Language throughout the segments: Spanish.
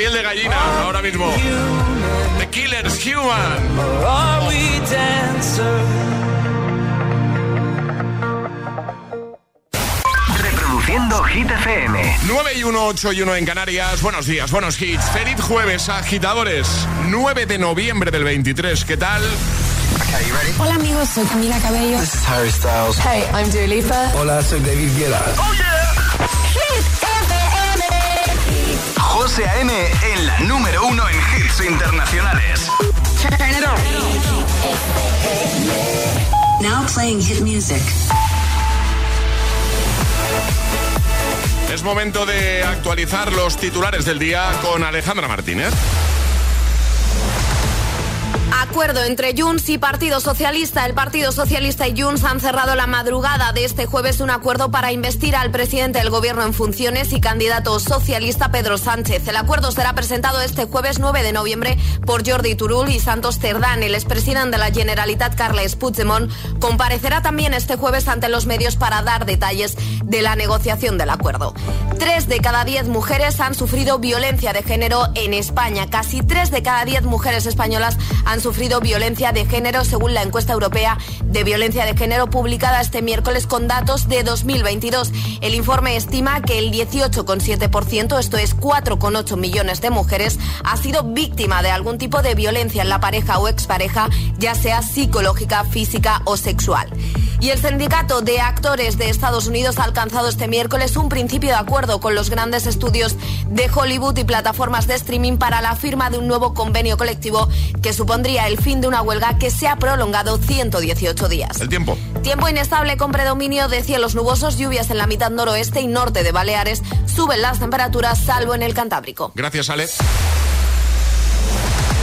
piel de gallina ahora mismo. The Killer's Human. Reproduciendo Hit FM. 9 y 1, 8 y 1 en Canarias. Buenos días, buenos hits. Feliz jueves, agitadores. 9 de noviembre del 23. ¿Qué tal? Hola amigos, soy Camila Cabello. This is Harry Styles. Hey, I'm Dua Lipa. Hola, soy David Guetta. Oh yeah. José A.M. en la número uno en hits internacionales. Turn it on. Now playing hit music. Es momento de actualizar los titulares del día con Alejandra Martínez. Acuerdo entre Junts y Partido Socialista. El Partido Socialista y Junts han cerrado la madrugada de este jueves un acuerdo para investir al presidente del gobierno en funciones y candidato socialista Pedro Sánchez. El acuerdo será presentado este jueves 9 de noviembre por Jordi Turul y Santos Cerdán. El expresidente de la Generalitat, Carles Puigdemont, comparecerá también este jueves ante los medios para dar detalles de la negociación del acuerdo. Tres de cada diez mujeres han sufrido violencia de género en España. Casi tres de cada diez mujeres españolas han sufrido violencia de género según la encuesta europea de violencia de género publicada este miércoles con datos de 2022. El informe estima que el 18,7%, esto es 4,8 millones de mujeres, ha sido víctima de algún tipo de violencia en la pareja o expareja, ya sea psicológica, física o sexual. Y el sindicato de actores de Estados Unidos ha alcanzado este miércoles un principio de acuerdo con los grandes estudios de Hollywood y plataformas de streaming para la firma de un nuevo convenio colectivo que supondría el fin de una huelga que se ha prolongado 118 días. El tiempo. Tiempo inestable con predominio de cielos nubosos, lluvias en la mitad noroeste y norte de Baleares. Suben las temperaturas salvo en el Cantábrico. Gracias, Ale.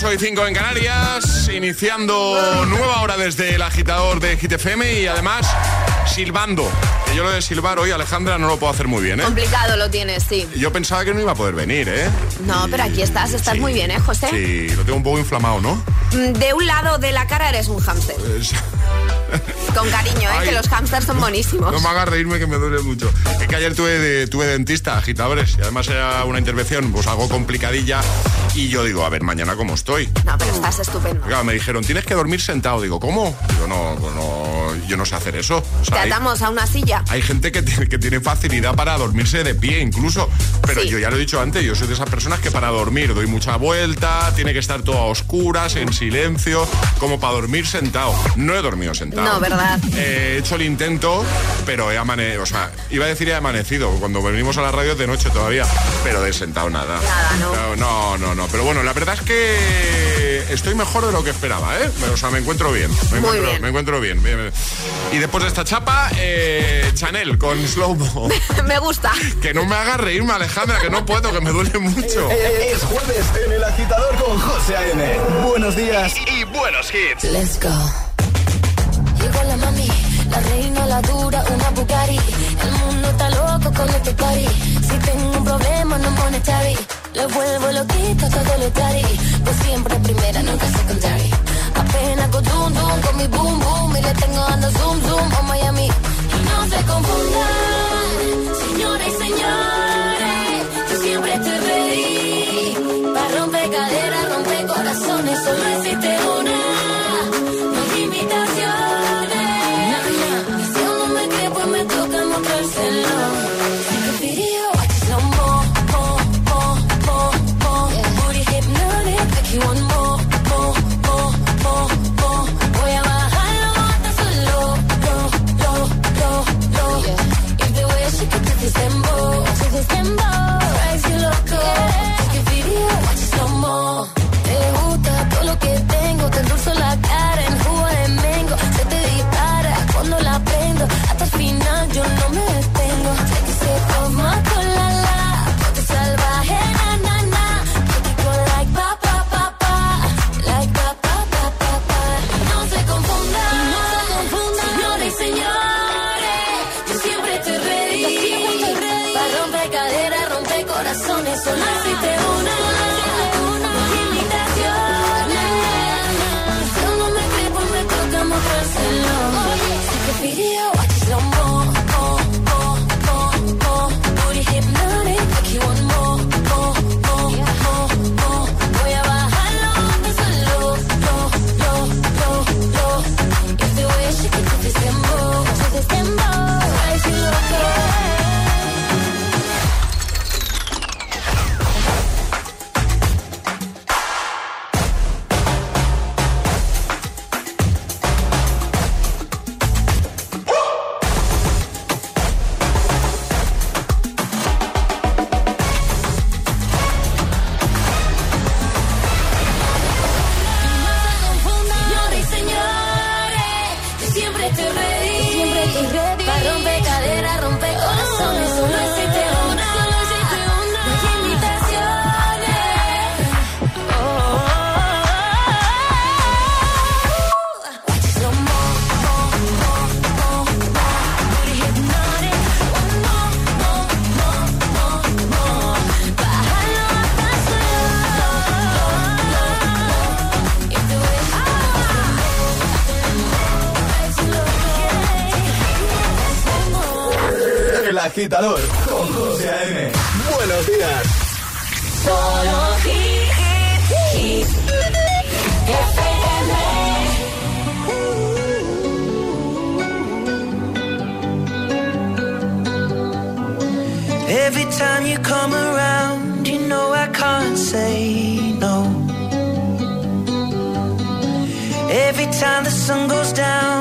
8 y 5 en Canarias, iniciando nueva hora desde el agitador de GTFM y además silbando. Que yo lo de silbar hoy, Alejandra, no lo puedo hacer muy bien, ¿eh? Complicado lo tienes, sí. Yo pensaba que no iba a poder venir, ¿eh? No, pero aquí estás, estás Sí. muy bien, ¿eh, José? Sí, lo tengo un poco inflamado, ¿no? Mm, De un lado de la cara eres un hámster. Con cariño, ¿eh? que los hamsters son buenísimos. No me hagas reírme que me duele mucho. Es que ayer tuve, tuve dentista, agitadores, y además era una intervención pues algo complicadilla. Y yo digo, a ver, mañana cómo estoy. No, pero estás estupendo. me dijeron, tienes que dormir sentado. Digo, ¿cómo? Digo, no, no yo no sé hacer eso. Te atamos a una silla. Hay gente que, que tiene facilidad para dormirse de pie incluso. Pero yo ya lo he dicho antes, yo soy de esas personas que para dormir doy mucha vuelta, tiene que estar todo a oscuras, en silencio, como para dormir sentado. No he dormido sentado. No, ¿verdad? he hecho el intento, pero he amanecido, o sea, iba a decir he amanecido, cuando venimos a la radio de noche todavía, pero de sentado nada. Nada, no. No, no, no, pero bueno, la verdad es que estoy mejor de lo que esperaba, ¿eh? O sea, me encuentro bien. Me Muy encuentro bien. Me encuentro bien. Y después de esta chapa, eh, Chanel con Slow Mo. me gusta. Que no me haga reírme, Alejandra, que no puedo, que me duele mucho. Es jueves en el agitador con José A.M. Buenos días y, buenos hits. Let's go. Llegó la mami, la reina, la dura, una Bugatti. El mundo está loco con este party. Si tengo un problema, no chavi. Le vuelvo loquito todo lo cari. Pues siempre primera, nunca secondary. Apenas con zoom, zoom, con mi boom, boom. Y le tengo dando zoom, zoom a Miami. Y no se confundan, señores y señores. Yo siempre estoy ready. Para romper caderas, romper corazones, solo agitador con José A.M. Buenos días. Solo. Every time you come around, you know I can't say no. Every time the sun goes down,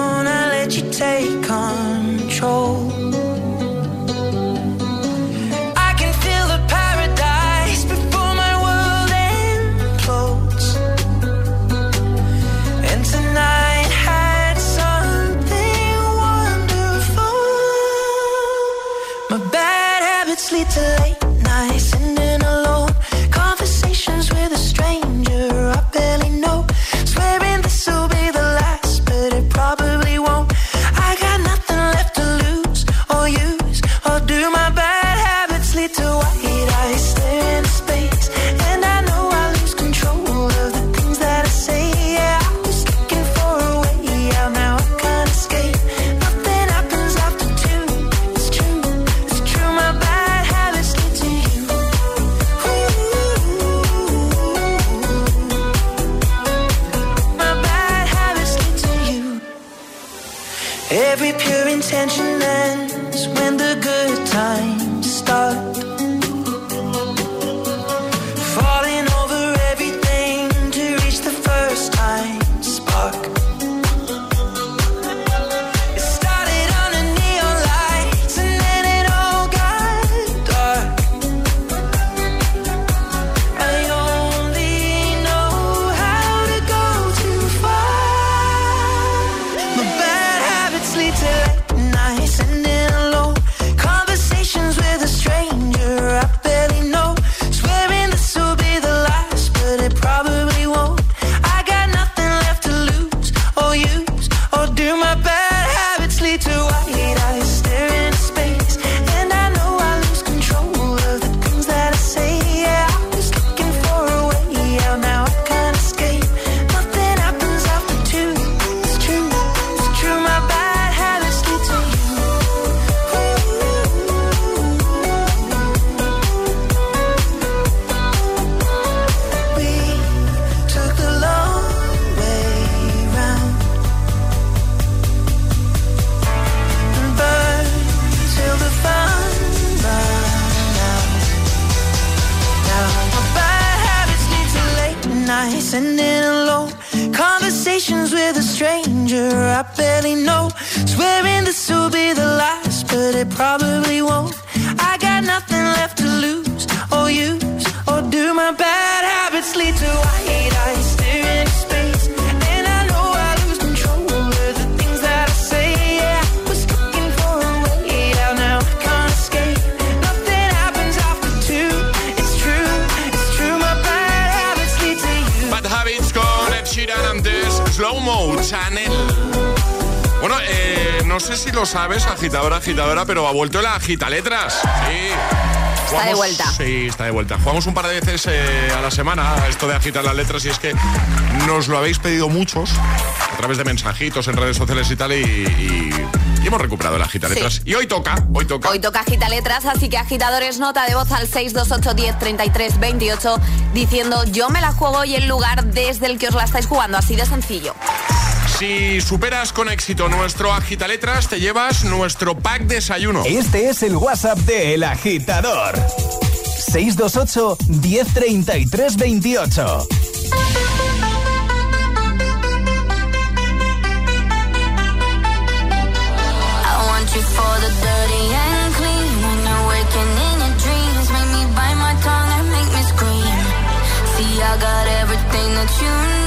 start Slow Mo Channel. Bueno, eh, no sé si lo sabes, agitadora, agitadora, pero ha vuelto la agita letras. Sí. Está de vuelta. Sí, está de vuelta. Jugamos un par de veces eh, a la semana esto de agitar las letras y es que nos lo habéis pedido muchos a través de mensajitos en redes sociales y tal y, y- y hemos recuperado la agita letras. Sí. Y hoy toca, hoy toca. Hoy toca agita letras, así que agitadores nota de voz al 628 10 33 28 diciendo yo me la juego y el lugar desde el que os la estáis jugando, así de sencillo. Si superas con éxito nuestro agita letras, te llevas nuestro pack desayuno. Este es el WhatsApp de El Agitador. 628 1033 28. That you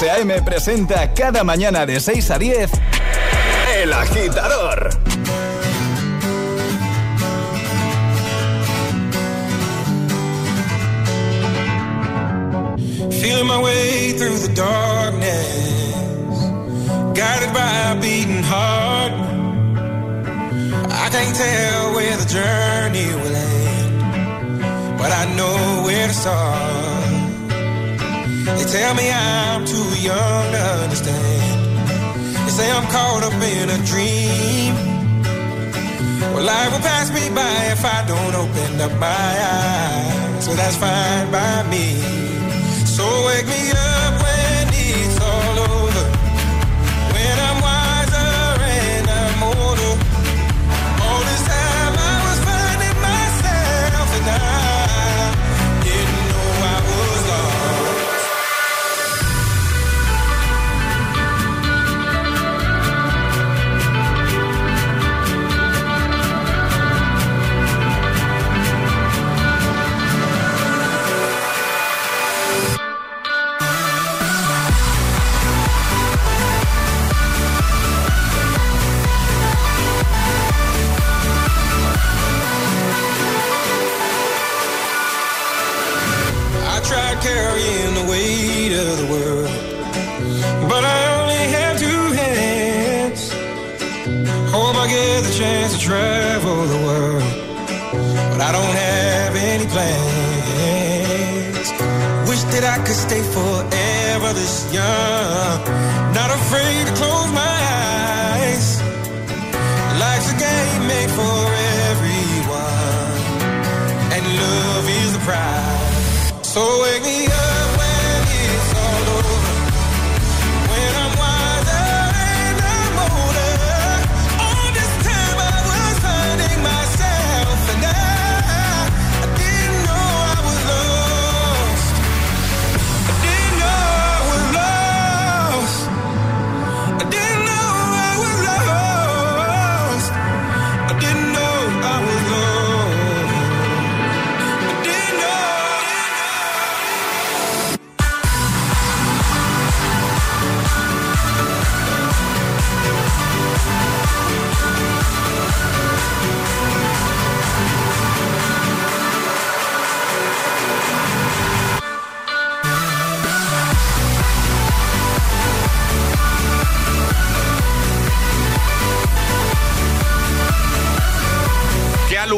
José A.M. presenta cada mañana de 6 a 10 El Agitador. Feeling my way through the darkness, guided by a beating heart. I can't tell where the journey will end, but I know where to start. They tell me I'm too young to understand. They say I'm caught up in a dream. Well, life will pass me by if I don't open up my eyes. So that's fine by me. So wake me up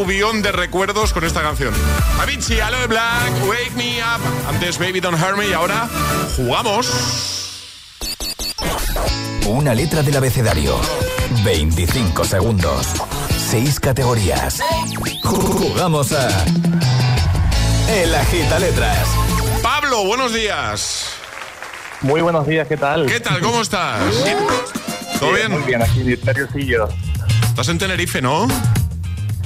aluvión de recuerdos con esta canción. Avicii, Aloe Black, Wake Me Up. Antes Baby Don't Hurt Me y ahora jugamos. Una letra del abecedario. 25 segundos. 6 categorías. Jugamos a. El Agita Letras. Pablo, buenos días. Muy buenos días, ¿qué tal? ¿Qué tal? ¿Cómo estás? ¿Todo bien? Muy bien, aquí nerviosillo. Estás en Tenerife, ¿no?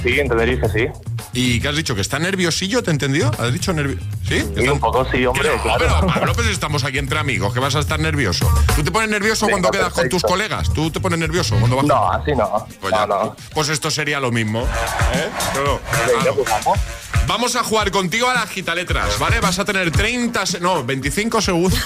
Sí, en Tenerife, sí. ¿Y qué has dicho? ¿Que está nerviosillo? ¿Te he entendido? ¿Has dicho nervioso? ¿Sí? Sí, un poco sí, hombre, No, claro. pero Pablo, pues estamos aquí entre amigos, que vas a estar nervioso. ¿Tú te pones nervioso Venga, cuando quedas con tus colegas? ¿Tú te pones nervioso cuando vas No, con- así no. Pues, no, ya, no. pues esto sería lo mismo. ¿eh? Claro, Venga, pues vamos. Vamos a jugar contigo a las gitaletras, ¿vale? Vas a tener 30, se- no, 25 segundos.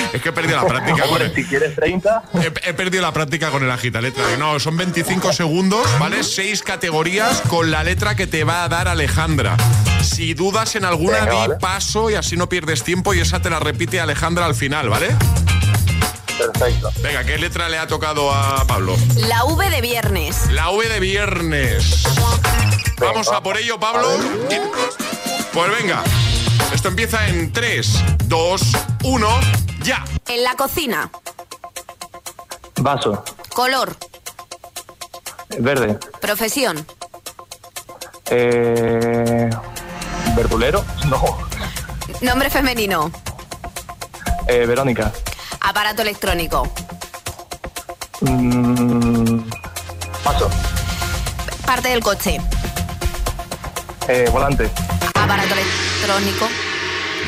es que he perdido la práctica con Hombre, el, si quieres 30, he, he perdido la práctica con el agitaletra. No, son 25 segundos, ¿vale? Seis categorías con la letra que te va a dar Alejandra. Si dudas en alguna, Venga, di vale. paso y así no pierdes tiempo y esa te la repite Alejandra al final, ¿vale? perfecto. Venga, ¿qué letra le ha tocado a Pablo? La V de viernes. La V de viernes. Vamos a por ello, Pablo. Pues venga. Esto empieza en 3, 2, 1, ya. En la cocina. Vaso, Color. verde, Profesión. eh, verdulero, no, Nombre femenino. eh, Verónica, Aparato electrónico. Mm, paso, Parte del coche. eh, volante, Aparato electrónico.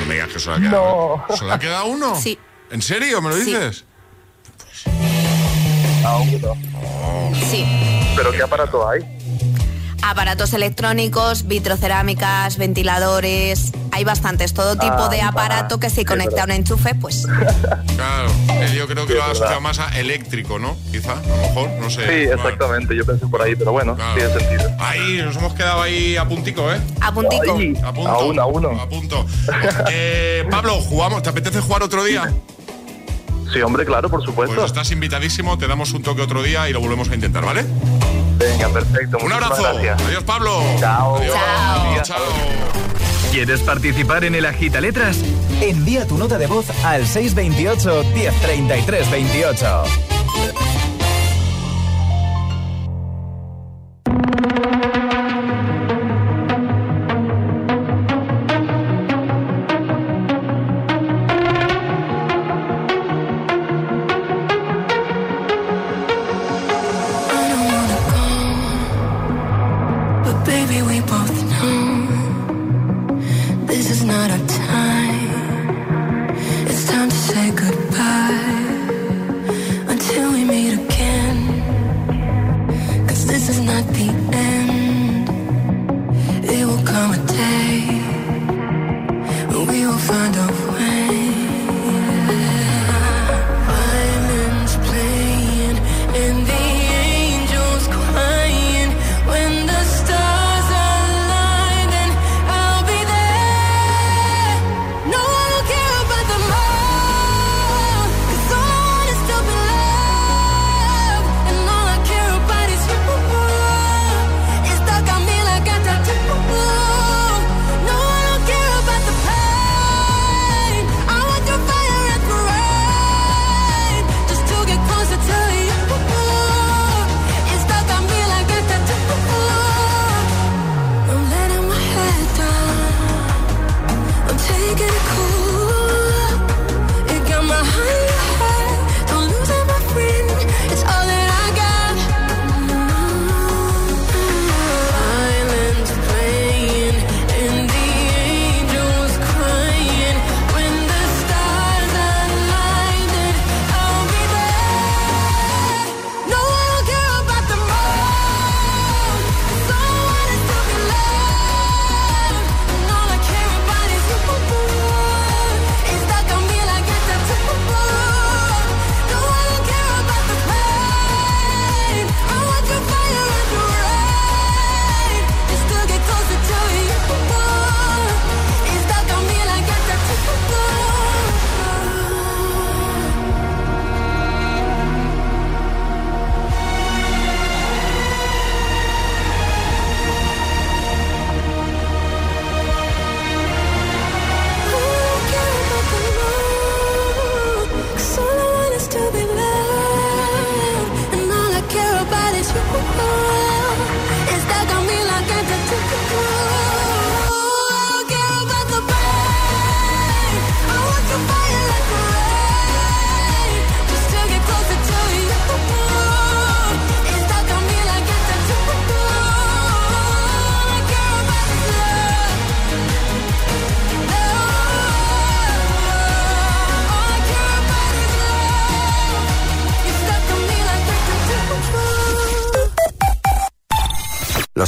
No me digas que solo ha quedado. No. ¿Solo ha quedado uno? Sí. ¿En serio? ¿Me lo Sí. dices? a uno. Sí. ¿Pero qué aparato hay? Aparatos electrónicos, vitrocerámicas, ventiladores. Hay bastantes, todo tipo Ah, de aparato que si conecta a un enchufe, pues Claro. eh, Yo creo que Sí, lo has es asociado verdad. más a eléctrico, ¿no? Quizá, a lo mejor, no sé. Sí, Bueno, exactamente, yo pensé por ahí, pero bueno, claro. tiene sentido. Ahí, nos hemos quedado ahí a puntico, ¿eh? a puntico. Ahí, A punto. a uno, a uno. A punto. Eh, Pablo, jugamos. ¿Te apetece jugar otro día? Sí, hombre, claro, por Pues supuesto. estás invitadísimo, te damos un toque otro día y lo volvemos a intentar, ¿vale? Venga, perfecto. Un muchísimas abrazo. Gracias. Adiós, Pablo. Chao. Adiós. Chao. Chao. ¿Quieres participar en el Agita Letras? Envía tu nota de voz al 628 1033 28.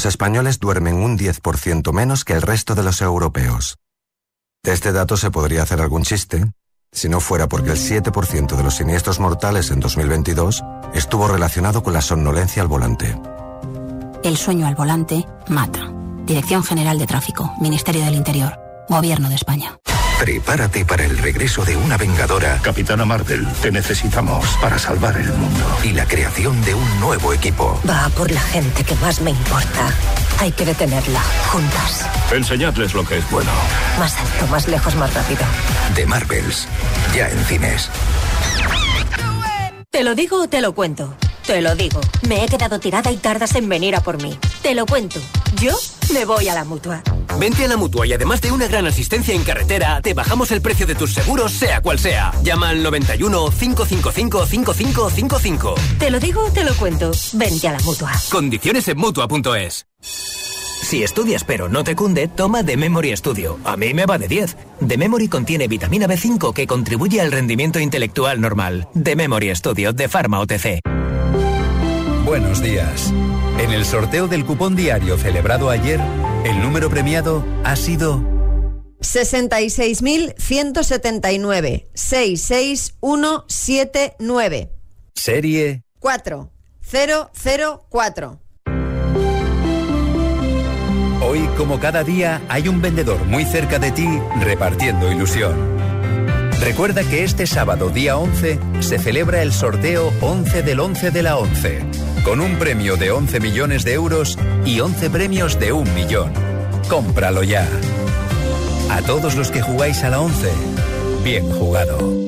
Españoles duermen un 10% menos que el resto de los europeos. De este dato se podría hacer algún chiste, si no fuera porque el 7% de los siniestros mortales en 2022 estuvo relacionado con la somnolencia al volante. El sueño al volante mata. Dirección General de Tráfico, Ministerio del Interior, Gobierno de España. Prepárate para el regreso de una vengadora. Capitana Marvel, te necesitamos para salvar el mundo. Y la creación de un nuevo equipo. Va por la gente que más me importa. Hay que detenerla, juntas. Enseñadles lo que es bueno. Más alto, más lejos, más rápido. The Marvels, ya en cines. ¿Te lo digo o te lo cuento? Te lo digo. Me he quedado tirada y tardas en venir a por mí. Te lo cuento. Yo me voy a la mutua. Vente a la mutua y además de una gran asistencia en carretera, te bajamos el precio de tus seguros, sea cual sea. Llama al 91 555 5555. Te lo digo o te lo cuento. Vente a la mutua. Condiciones en mutua.es. Si estudias pero no te cunde, toma The Memory Studio. A mí me va de 10. The Memory contiene vitamina B5 que contribuye al rendimiento intelectual normal. The Memory Studio de Pharma OTC. Buenos días. En el sorteo del cupón diario celebrado ayer, el número premiado ha sido 66.179. 66179. serie 4004. Hoy, como cada día, hay un vendedor muy cerca de ti repartiendo ilusión. Recuerda que este sábado, día 11, se celebra el sorteo 11 del 11 de la 11, con un premio de 11 millones de euros y 11 premios de un millón. Cómpralo ya. A todos los que jugáis a la 11, bien jugado.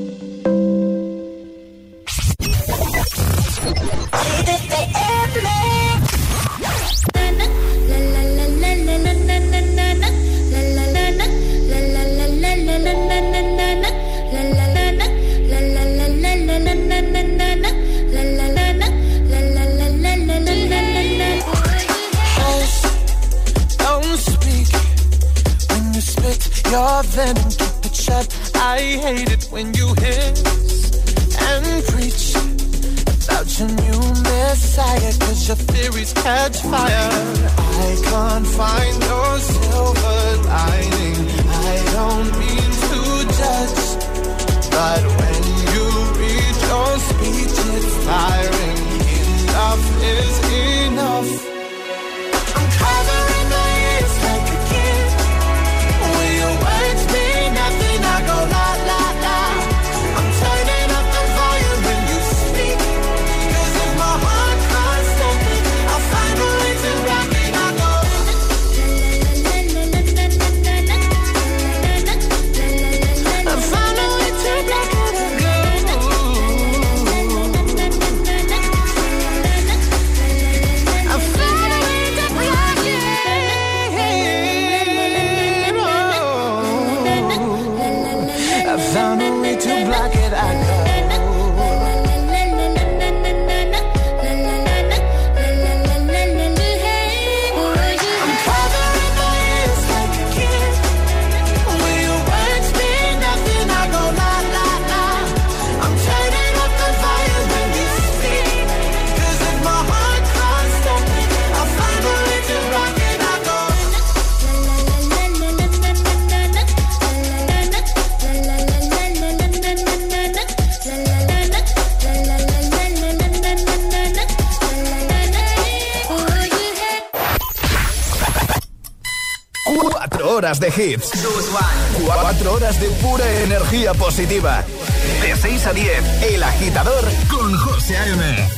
Horas de hits. Horas de pura energía positiva. De 6 a 10, El Agitador con José A.M.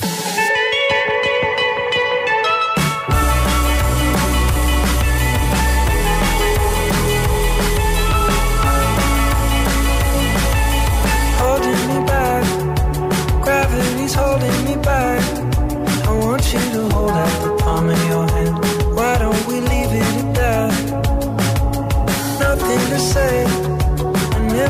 holding me back.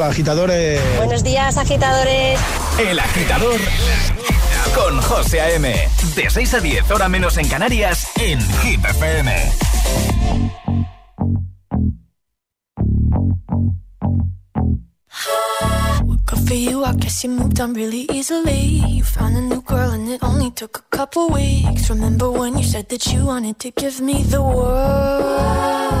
Hola, agitadores. Buenos días, agitadores. El agitador con José A.M. De 6 a 10, hora menos en Canarias, en Hit FM. Good for you, I guess you moved on really easily. You found a new girl and it only took a couple weeks. Remember when you said that you wanted to give me the world?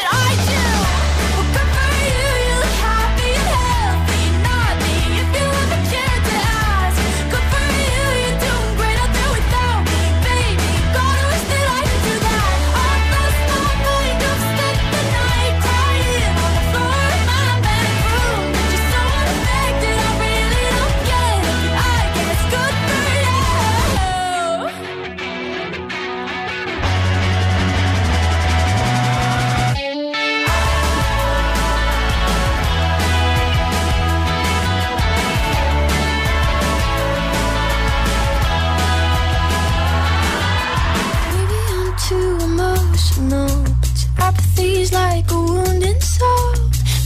emotional. But your apathy's like a wounded soul.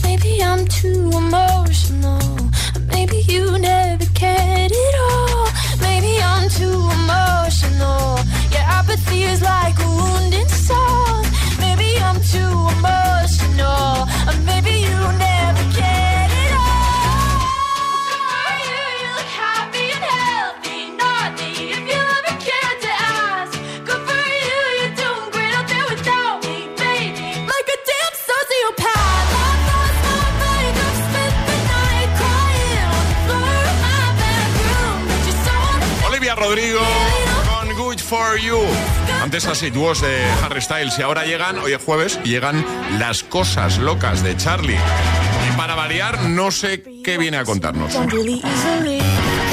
Maybe I'm too emotional. For You. Antes así, dúos de Harry Styles y ahora llegan, hoy es jueves, y llegan las cosas locas de Charlie. Y para variar, no sé qué viene a contarnos.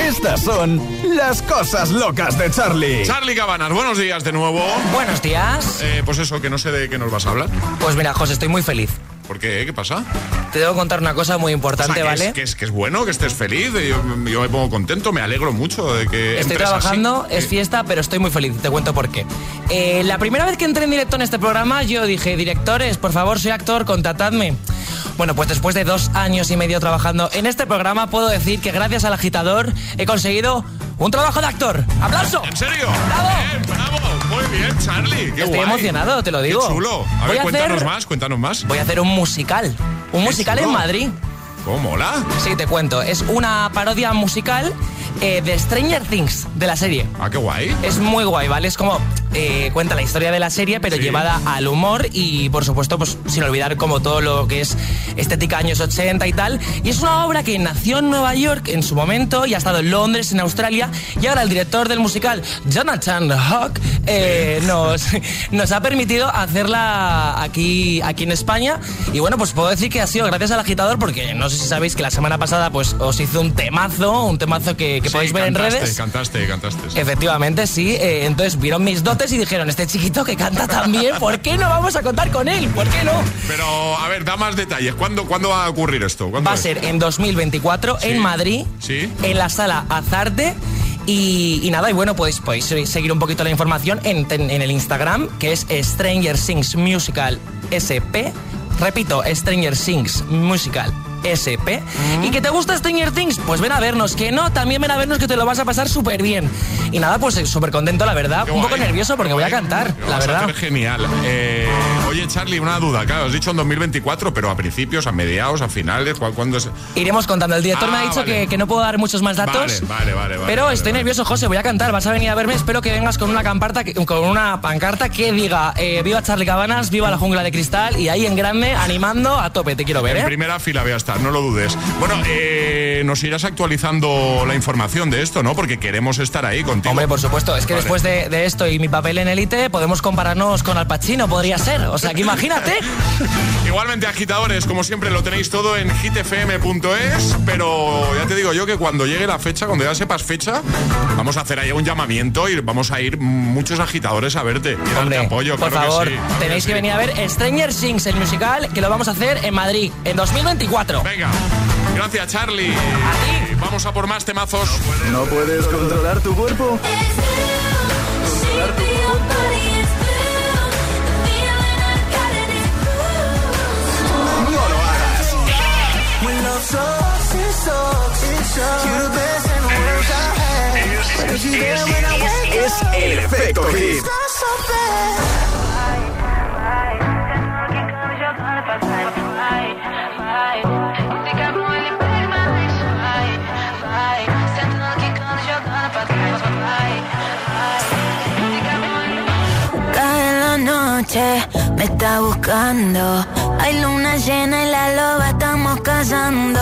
Estas son las cosas locas de Charlie. Charlie Cabanas, buenos días de nuevo. Buenos días. Eh, pues eso, que no sé de qué nos vas a hablar. Pues mira, José, estoy muy feliz. ¿Por qué? ¿Qué pasa? Te debo contar una cosa muy O importante, sea, que ¿vale? Es, que, es, que es bueno, que estés feliz. Yo, yo me pongo contento, me alegro mucho de que. Estoy trabajando, así. es fiesta, pero estoy muy feliz. Te cuento por qué. Eh, la primera vez que entré en directo en este programa, yo dije, directores, por favor, soy actor, contratadme. Bueno, pues después de dos años y medio trabajando en este programa, puedo decir que gracias al agitador he conseguido Un trabajo de actor. ¡Aplauso! ¿En serio? ¡Bravo! Bien, bravo. Muy bien, Charlie. Qué Estoy guay. emocionado, te lo digo. Qué chulo. A Voy ver, a cuéntanos hacer- más, cuéntanos más. Voy a hacer un musical. Un musical en. Madrid. ¿Cómo mola? Sí, te cuento. Es una parodia musical eh, de Stranger Things, de la serie. Ah, qué guay. Es muy guay, ¿vale? Es como eh, cuenta la historia de la serie, pero Sí. llevada al humor y, por supuesto, pues sin olvidar como todo lo que es estética años 80 y tal. Y es una obra que nació en Nueva York en su momento y ha estado en Londres, en Australia. Y ahora el director del musical, Jonathan Hawk, eh, nos, nos ha permitido hacerla aquí, aquí en España. Y bueno, pues puedo decir que ha sido gracias al agitador, porque no sé si sabéis que la semana pasada pues os hizo un temazo, un temazo que, que Sí, podéis ver cantaste, en redes. Cantaste, cantaste. sí. Efectivamente, sí. Eh, entonces vieron mis dotes y dijeron, este chiquito que canta tan bien, ¿por qué no vamos a contar con él? ¿Por qué no? Pero, a ver, da más detalles. ¿Cuándo, ¿cuándo va a ocurrir esto? ¿Cuándo Va a es? ser en 2024 Sí. en Madrid, Sí. en la sala Azarte. Y, y nada, y bueno, pues podéis seguir un poquito la información en, en el Instagram, que es Stranger Things Musical SP. Repito, Stranger Things Musical SP. ¿Y que te gusta Stranger Things? Pues ven a vernos. Que no, también ven a vernos que te lo vas a pasar súper bien. Y nada, pues eh, súper contento, la verdad. Qué un poco nervioso porque voy a cantar, la verdad. genial. Eh, oye, Charlie, una duda. Claro, has dicho en 2024, pero a principios, a mediados, a finales, ¿cuál- ¿cuándo es? Iremos contando. El director Ah, me ha dicho vale. que, que no puedo dar muchos más datos. Vale, vale, vale. vale, Pero vale, estoy nervioso, José, voy a cantar, vas a venir a verme, espero que vengas con una camparta, con una pancarta que diga eh, viva Charlie Cabanas, viva la jungla de cristal y ahí en grande animando a tope, te quiero ver, En ¿eh? primera fila voy a estar, no lo dudes. Bueno, eh, nos irás actualizando la información de esto, ¿no? Porque queremos estar ahí contigo. Hombre, por supuesto, es que Vale. después de, de esto y mi papel en élite podemos compararnos con Al Pacino, podría ser, o sea que imagínate. Igualmente, agitadores, como siempre, lo tenéis todo en hitfm.es. Pero ya te digo yo que cuando llegue la fecha, cuando ya sepas fecha, vamos a hacer ahí un llamamiento y vamos a ir muchos agitadores a verte. Y darte Hombre, apoyo, por claro que favor, sí, claro tenéis que, sí. venir a ver Stranger Things, el musical, que lo vamos a hacer en Madrid en 2024. Venga, gracias, Charlie. Vamos a por más temazos. ¿No puedes controlar tu cuerpo? No lo hagas. Es el efecto hit. Me está buscando. Hay luna llena y la loba estamos cazando.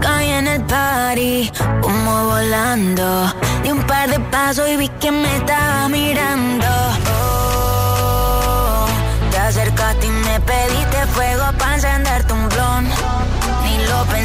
Caí en el party, como volando. Di un par de pasos y vi que me estaba mirando.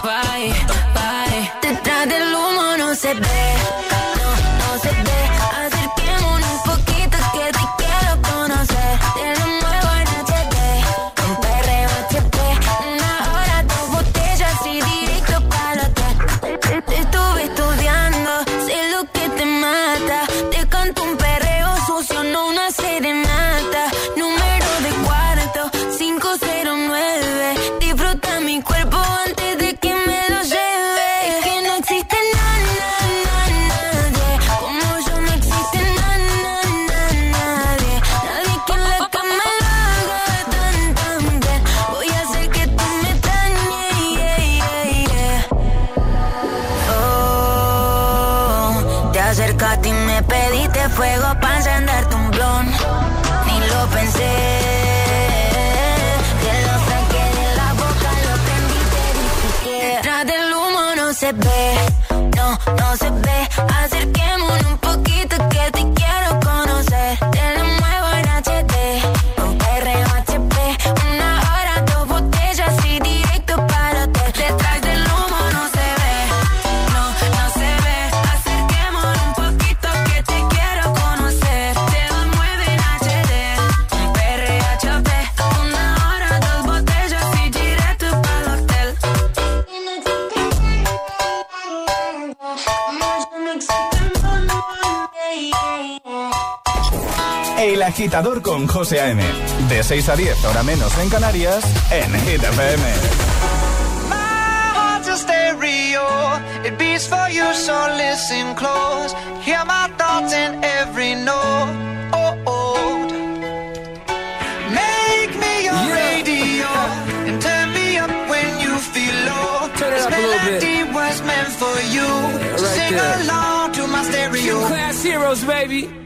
bye. Agitador con José A.M. De 6 a 10, hora menos en Canarias, en Hit FM. My heart's a stereo. It beats for you, so listen close. Hear my thoughts in every note. Oh, oh. Make me your radio and turn me up when you feel low. Turn it this up melody was meant for you. so right sing there. along to my stereo. Class heroes, baby.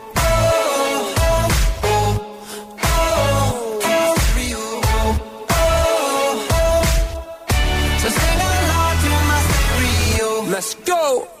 Let's go.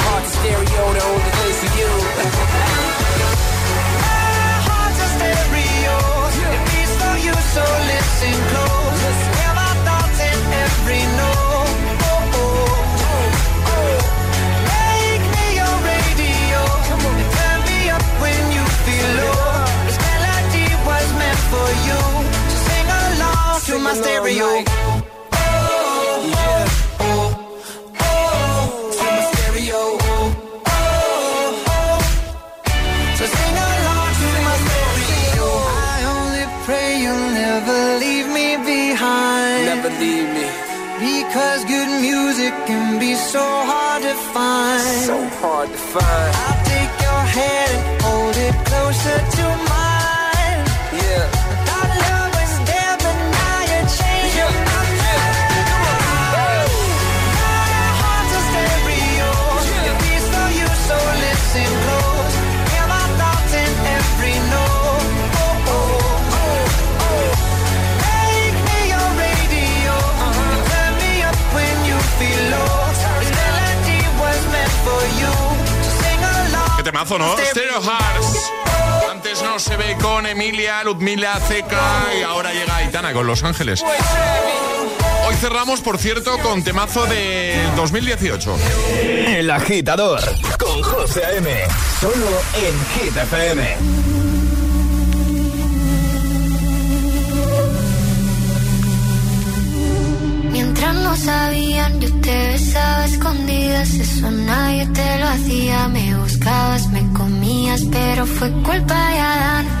heart's a stereo, the only place for you. Con Los Ángeles. Hoy cerramos, por cierto, con temazo de 2018. El agitador con José A.M. Solo en Hit FM. Mientras no sabían, yo te besaba a escondidas. Eso nadie te lo hacía. Me buscabas, me comías, pero fue culpa de Adán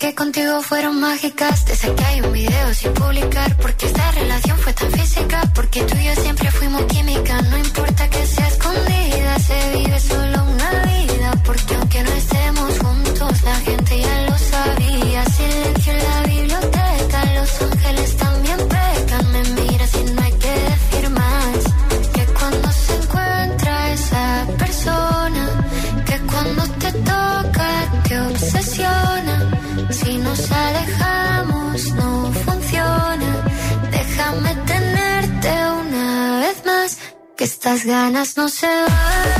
Que contigo fueron mágicas, que hay un video sin publicar, porque esta relación fue tan física, porque tú y yo siempre fuimos química, no importa que sea escondida, se vive Estas ganas no se van.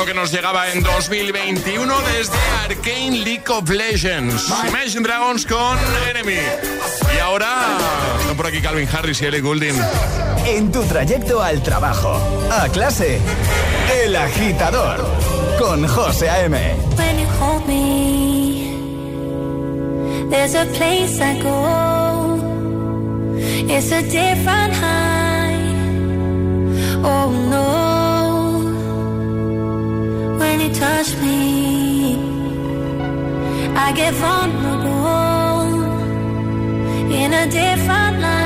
temazo que nos llegaba en 2021 desde Arcane League of Legends. Imagine Dragons con Enemy. Y ahora, están por aquí Calvin Harris y Ellie Goulding. En tu trayecto al trabajo, a clase, El Agitador, con José A.M. When you hold me, there's a place I go. It's a different high. Oh no. when you touch me. I get vulnerable in a different light.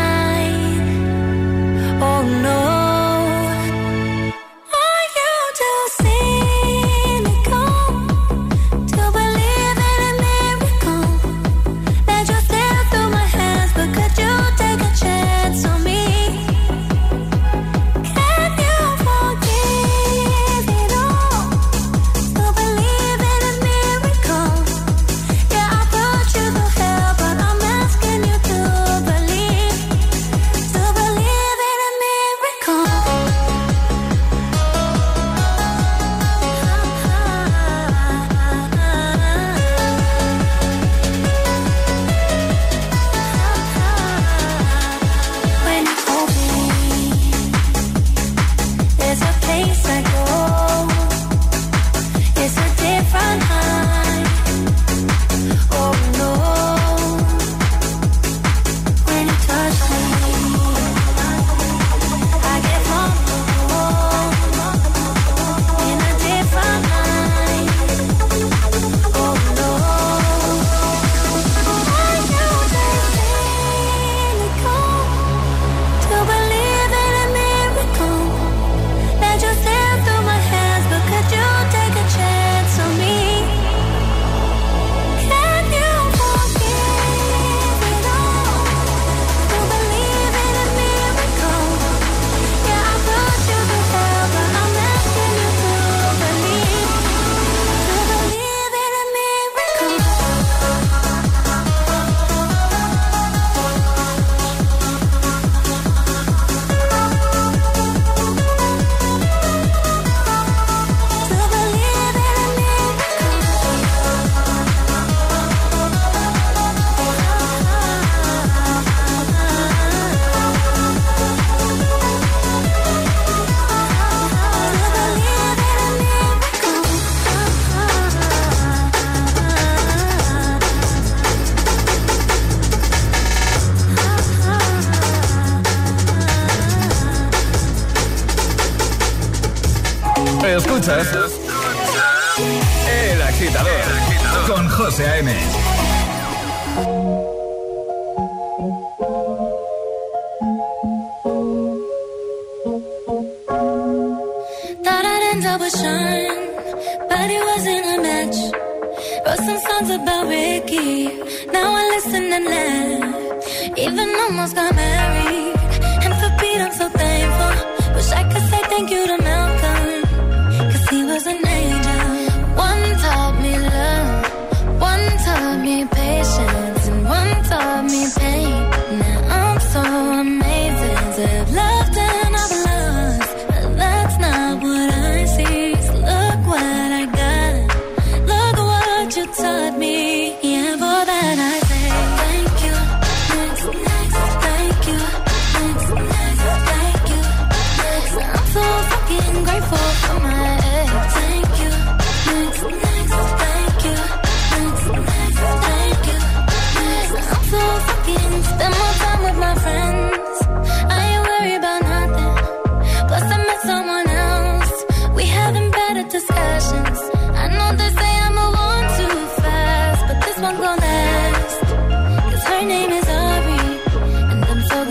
José A.M.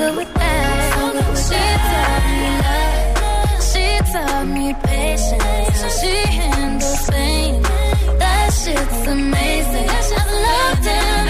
good with that. She taught me love. She taught me patience. She handles pain. That shit's amazing. I love down.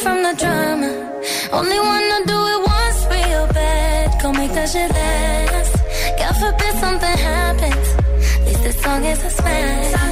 From the drama. Only wanna do it once real bad. Go make that shit last. God forbid something happens. At least this song is a smash.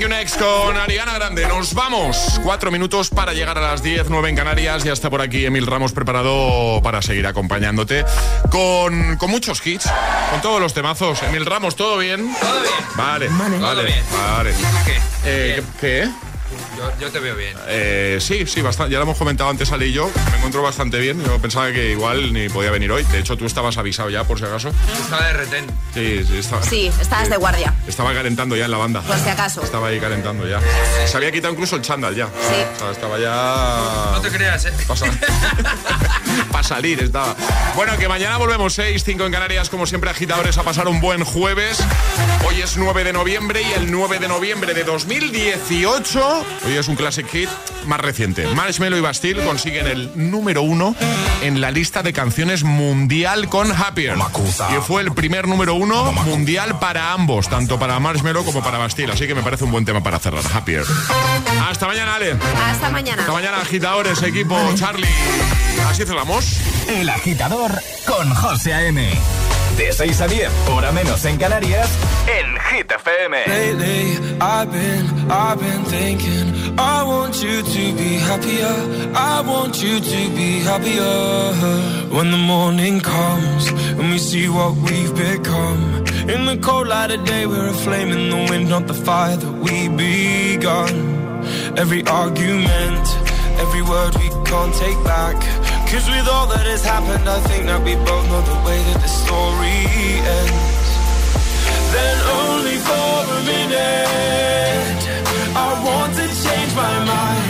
Thank you, next. Con Ariana Grande. Nos vamos. Cuatro minutos para llegar a las 10, 9 en Canarias. Ya está por aquí Emil Ramos preparado para seguir acompañándote con, con muchos hits, con todos los temazos. Emil Ramos, ¿todo bien? Todo bien. Vale, vale, bien. vale. ¿Qué? Eh. ¿Qué? Yo, yo te veo bien. Eh, sí, sí, bastante. Ya lo hemos comentado antes, Ale y yo. Me encuentro bastante bien. Yo pensaba que igual ni podía venir hoy. De hecho, tú estabas avisado ya, por si acaso. Estaba de retén. Sí, sí, estaba. Sí, estabas de guardia, Estaba calentando ya en la banda. por si acaso. Estaba ahí calentando ya. Se había quitado incluso el chándal ya. Sí. O sea, estaba ya. No te creas, ¿eh? Para salir estaba. Bueno, que mañana volvemos 6, 5 en Canarias, como siempre, agitadores, a pasar un buen jueves. Hoy es 9 de noviembre y el 9 de noviembre de 2018, hoy es un classic hit más reciente. Marshmello y Bastille consiguen el número uno en la lista de canciones mundial con Happier. Y fue el primer número uno mundial para ambos, tanto para Marshmello como para Bastille. Así que me parece un buen tema para cerrar. Happier. Hasta mañana, Ale. Hasta mañana. Hasta mañana, agitadores, equipo, Charlie. Así cerramos. El agitador con José A.M. De 6 a 10, hora menos en Canarias, en Hit FM. Lately, I've been, I've been thinking, I want you to be happier. I want you to be happier. When the morning comes and we see what we've become. In the cold light of day, we're a flame in the wind, not the fire that we begun. Every argument, every word we can't take back. Cause with all that has happened, I think that we both know the way that the story ends. Then only for a minute I want to change my mind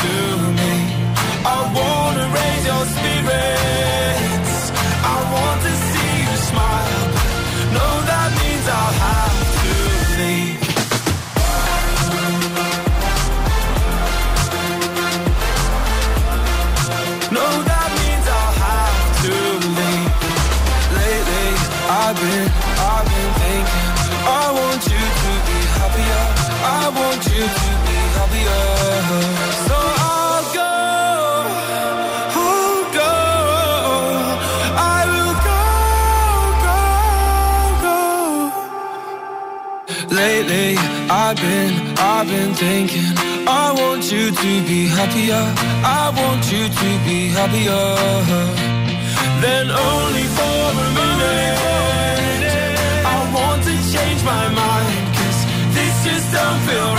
you to be happier So I'll go I'll go I will go, go, go Lately I've been, I've been thinking I want you to be happier. I want you to be happier. Then only for a minute I want to change my mind Cause this just don't feel right